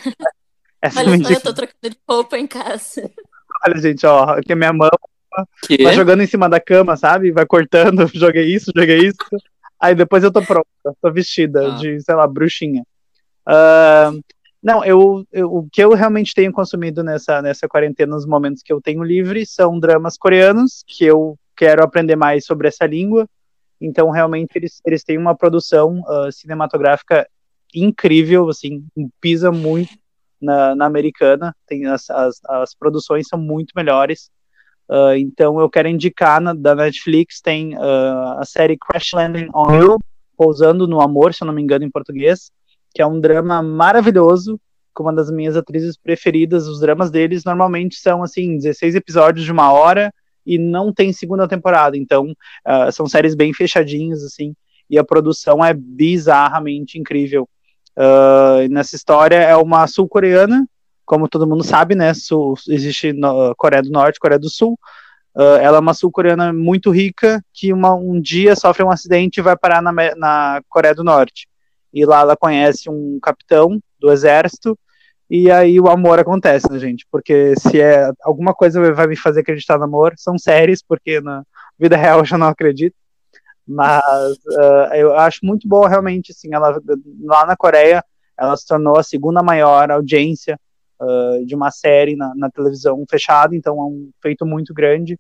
essa é minha Olha só, eu tô trocando de roupa em casa. Olha, gente, ó, aqui a minha mão Que? vai jogando em cima da cama, sabe? Vai cortando, joguei isso, joguei isso. Aí depois eu tô pronta, tô vestida Ah. de, sei lá, bruxinha. Ah, não, eu, eu- o que eu realmente tenho consumido nessa, nessa quarentena, nos momentos que eu tenho livre, são dramas coreanos, que eu quero aprender mais sobre essa língua. Então, realmente, eles, eles têm uma produção ah, cinematográfica incrível, assim, pisa muito na, na americana. Tem as, as, as produções são muito melhores. Ah, então eu quero indicar na, da Netflix tem ah, a série Crash Landing on You, Pousando no Amor, se eu não me engano em português, que é um drama maravilhoso, com uma das minhas atrizes preferidas. Os dramas deles normalmente são assim 16 episódios de uma hora e não tem segunda temporada. Então ah, são séries bem fechadinhas assim e a produção é bizarramente incrível. Ah, nessa história é uma sul-coreana como todo mundo sabe, né? Sul, existe no, Coreia do Norte, Coreia do Sul. Uh, ela é uma sul-coreana muito rica que uma, um dia sofre um acidente e vai parar na, na, Coreia do Norte. E lá ela conhece um capitão do exército e aí o amor acontece, né, gente? Porque se é alguma coisa vai me fazer acreditar no amor, são séries, porque na vida real eu já não acredito. Mas uh, eu acho muito boa realmente, assim, ela lá na Coreia ela se tornou a segunda maior audiência Uh, de uma série na, na, televisão fechada, então é um feito muito grande.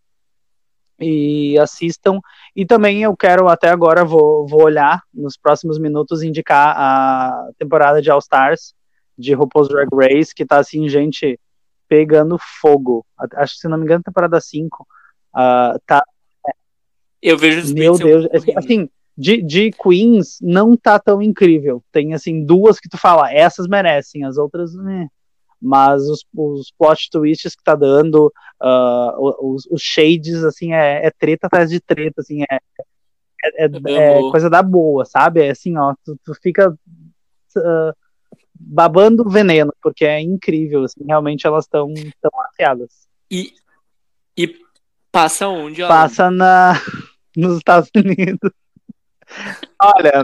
E assistam. E também eu quero, até agora, vou, vou olhar nos próximos minutos, indicar a temporada de All Stars de RuPaul's Drag Race, que tá assim, gente, pegando fogo. Acho que, se não me engano, temporada 5. Uh, tá. Eu vejo os Meu Deus, assim, assim de, de Queens não tá tão incrível. Tem assim duas que tu fala, essas merecem, as outras, né? Mas os, os plot twists que tá dando, uh, os, os, shades, assim, é, é, treta atrás de treta, assim, é, é, é coisa da boa, sabe? É assim, ó, tu, tu fica uh, babando veneno, porque é incrível, assim, realmente elas estão tão afiadas. E, e passa onde? Passa na, nos Estados Unidos. Olha,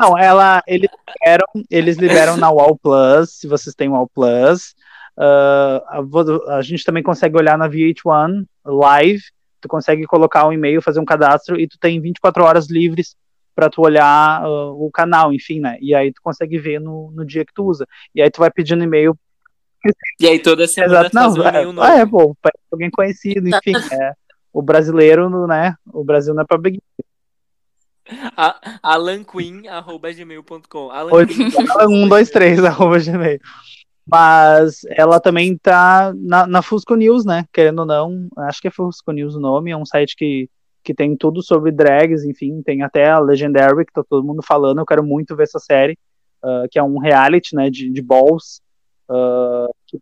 não, ela, eles liberam, eles liberam na Wall Plus, se vocês têm Wall Plus. Uh, a, a, gente também consegue olhar na VH1 Live, tu consegue colocar um e-mail, fazer um cadastro e tu tem 24 horas livres para tu olhar uh, o canal, enfim, né? E aí tu consegue ver no, no dia que tu usa. E aí tu vai pedindo e-mail. E aí toda semana Exato, não, um é, novo. é, pô, alguém conhecido, enfim, é, o brasileiro, né? O Brasil não é pra beguinha. alanqueen.gmail.com Alan 123, arroba gmail. Mas ela também tá na, na Fusco News, né? Querendo ou não, acho que é Fusco News o nome, é um site que, que tem tudo sobre drags, enfim, tem até a Legendary, que tá todo mundo falando, eu quero muito ver essa série, uh, que é um reality, né, de, de balls. Uh, que...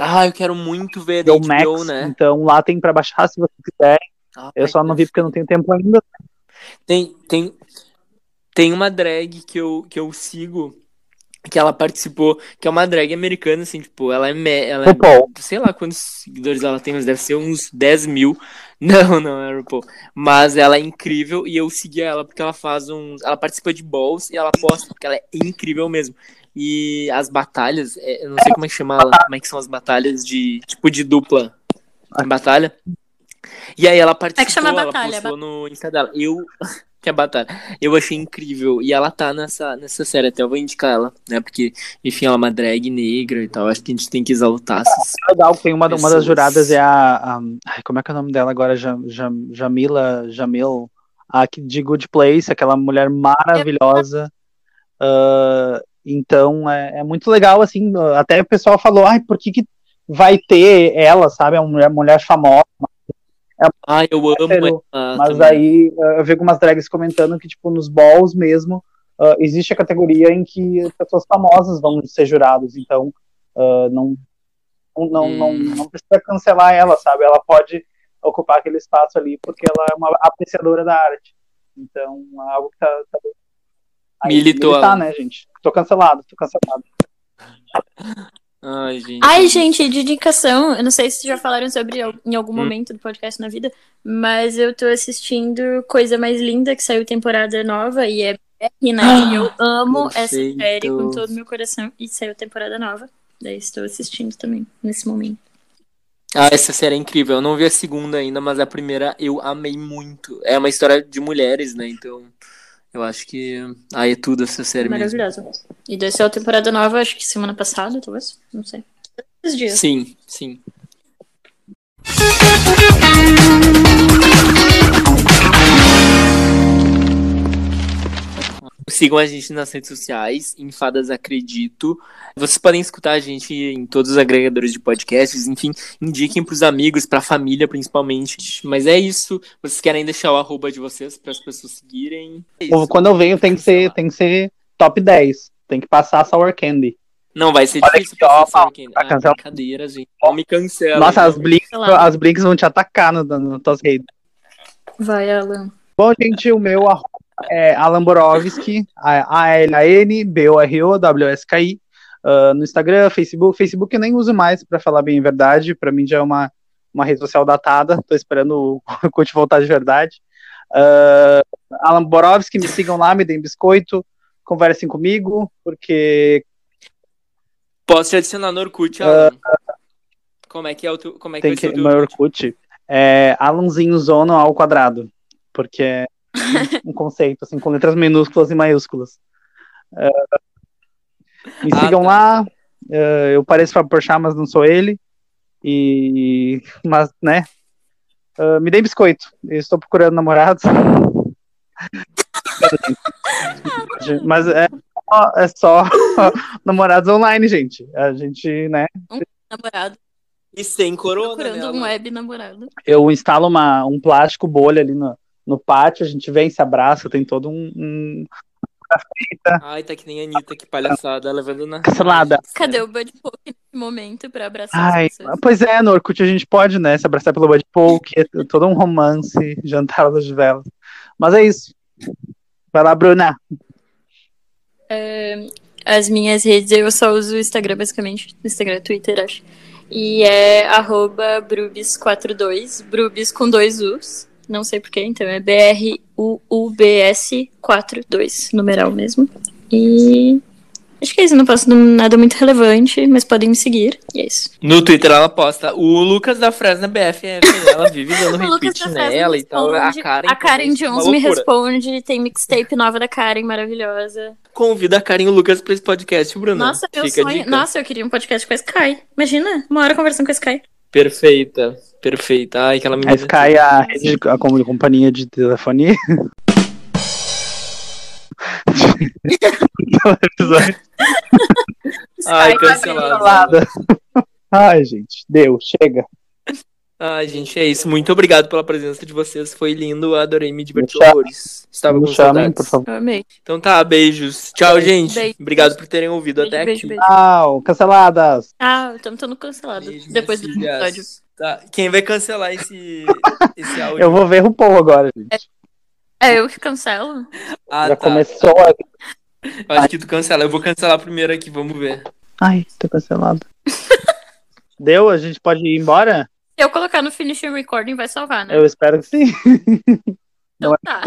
Ah, eu quero muito ver o HBO, Max, né? então lá tem para baixar se vocês quiserem. Ah, eu só não vi porque eu não tenho tempo ainda. Tem, tem, tem uma drag que eu, que eu sigo que ela participou, que é uma drag americana, assim, tipo, ela é, ela é sei lá quantos seguidores ela tem, mas deve ser uns 10 mil. Não, não é RuPaul. Mas ela é incrível e eu segui ela porque ela faz uns. Ela participa de balls e ela posta, porque ela é incrível mesmo. E as batalhas, eu não sei como é que chama ela, como é que são as batalhas de, tipo, de dupla. Batalha. E aí ela participou, é que chama ela batalha, postou no Insta dela. Eu, que é batalha. Eu achei incrível. E ela tá nessa, nessa série, até eu vou indicar ela, né? Porque, enfim, ela é uma drag negra e tal. Acho que a gente tem que exaltar essas Legal, tem uma, uma das juradas é a, a- ai, Como é que é o nome dela agora? Jam, Jam- Jamila Jamil a de Good Place, aquela mulher maravilhosa. Uh, então é, é, muito legal, assim, até o pessoal falou, ai, por que, que vai ter ela, sabe? É uma mulher, mulher famosa. É ai, eu amo hétero, ela. Mas também. aí eu vi algumas drags comentando que, tipo, nos balls mesmo, uh, existe a categoria em que pessoas famosas vão ser jurados, então uh, não, não, hum. não, não precisa cancelar ela, sabe? Ela pode ocupar aquele espaço ali porque ela é uma apreciadora da arte. Então, é algo que tá. tá... Aí, militou. Militar, né, gente? Tô cancelado, tô cancelado. Ai, gente. Ai, gente, de indicação, eu não sei se já falaram sobre em algum hum. momento do podcast na vida, mas eu tô assistindo Coisa Mais Linda, que saiu temporada nova e é BR, né? Ah, e eu amo perfeito. essa série com todo o meu coração e saiu temporada nova. Daí estou assistindo também, nesse momento. Ah, essa série é incrível. Eu não vi a segunda ainda, mas a primeira eu amei muito. É uma história de mulheres, né? Então, eu acho que aí é tudo essa série Maravilhosa. Mesmo. E desceu a temporada nova, acho que semana passada, talvez. Não sei. Esses dias. Sim, sim. Sigam a gente nas redes sociais, em Fadas Acredito. Vocês podem escutar a gente em todos os agregadores de podcasts, enfim, indiquem pros amigos, pra família principalmente. Mas é isso. Vocês querem deixar o arroba de vocês para as pessoas seguirem? É Quando eu venho tem que ser, tem que ser top 10. Tem que passar Sour Candy. Não, vai ser Olha difícil aqui, passar Sour Candy. Ah, brincadeira, gente. Não me cancela. Nossa, as blinks, as blinks vão te atacar no, no tuas redes. Vai, Alan. Bom, gente, o meu arroba é Alan Borowski, A-L-A-N-B-O-R-O-W-S-K-I, uh, no Instagram, Facebook. Facebook eu nem uso mais, para falar bem a verdade, para mim já é uma, uma rede social datada, tô esperando o Coach voltar de verdade. Uh, Alan Borowski, me sigam lá, me deem biscoito, conversem comigo, porque. Posso te adicionar no Orkut, Alan? Uh, como é que é o teu, como é que tem que, meu Orkut? É Alanzinho Zono ao quadrado, porque é um conceito, assim, com letras minúsculas e maiúsculas. Uh, me ah, sigam tá. lá. Uh, eu pareço Fábio Porchat, mas não sou ele. E, mas, né? Uh, me dê biscoito. Eu estou procurando namorados. mas é, é só namorados online, gente. A gente, né? Um namorado. E sem corona, Procurando né, um web namorado. Eu instalo uma, um plástico bolha ali no, no pátio, a gente vem, se abraça, tem todo um. um... Ai, tá que nem a Anitta, que palhaçada, levando na. Cancelada. Cadê o Bud Poke nesse momento pra abraçar Ai, Pois é, no Orkut a gente pode, né? Se abraçar pelo Bud Poke, é todo um romance, jantar das velas. Mas é isso. Vai lá, Bruna. É, as minhas redes, eu só uso o Instagram, basicamente. Instagram, Twitter, acho. E é arroba Brubis42, Brubis com dois U's. Não sei porquê, então é B-R-U-U-B-S-42, numeral mesmo. E acho que é isso, não posto nada muito relevante, mas podem me seguir, e é isso. No Twitter ela posta o Lucas da Fresna BFF, ela vive dando repeat nela e tal. A Karen, a Karen Jones me responde, tem mixtape nova da Karen, maravilhosa. Convida a Karen e o Lucas pra esse podcast, Bruno. Nossa, Fica sonho. Nossa, eu queria um podcast com a Sky. Imagina, uma hora conversando com a Sky. Perfeita, perfeita. Ai, aquela menina. A Sky, a, rede, a companhia de telefonia. Ai, cancelada. Ai, gente, deu, chega. Ai, gente, é isso. Muito obrigado pela presença de vocês. Foi lindo. Adorei me divertir horrores. Estava com chamem, por favor. Amei. Então tá, beijos. Tchau, beijo, gente. Beijo. Obrigado por terem ouvido beijo, até aqui. Tchau, canceladas. Ah, estamos todo cancelado. Depois do episódio. Tá. Quem vai cancelar esse, esse áudio? Eu vou ver o Paul agora, gente. É, eu que cancelo. Ah, Já tá. começou a... Eu acho que tu cancela. Eu vou cancelar primeiro aqui, vamos ver. Ai, tô cancelado. Deu? A gente pode ir embora? Se eu colocar no finishing recording, vai salvar, né? Eu espero que sim. Então é tá.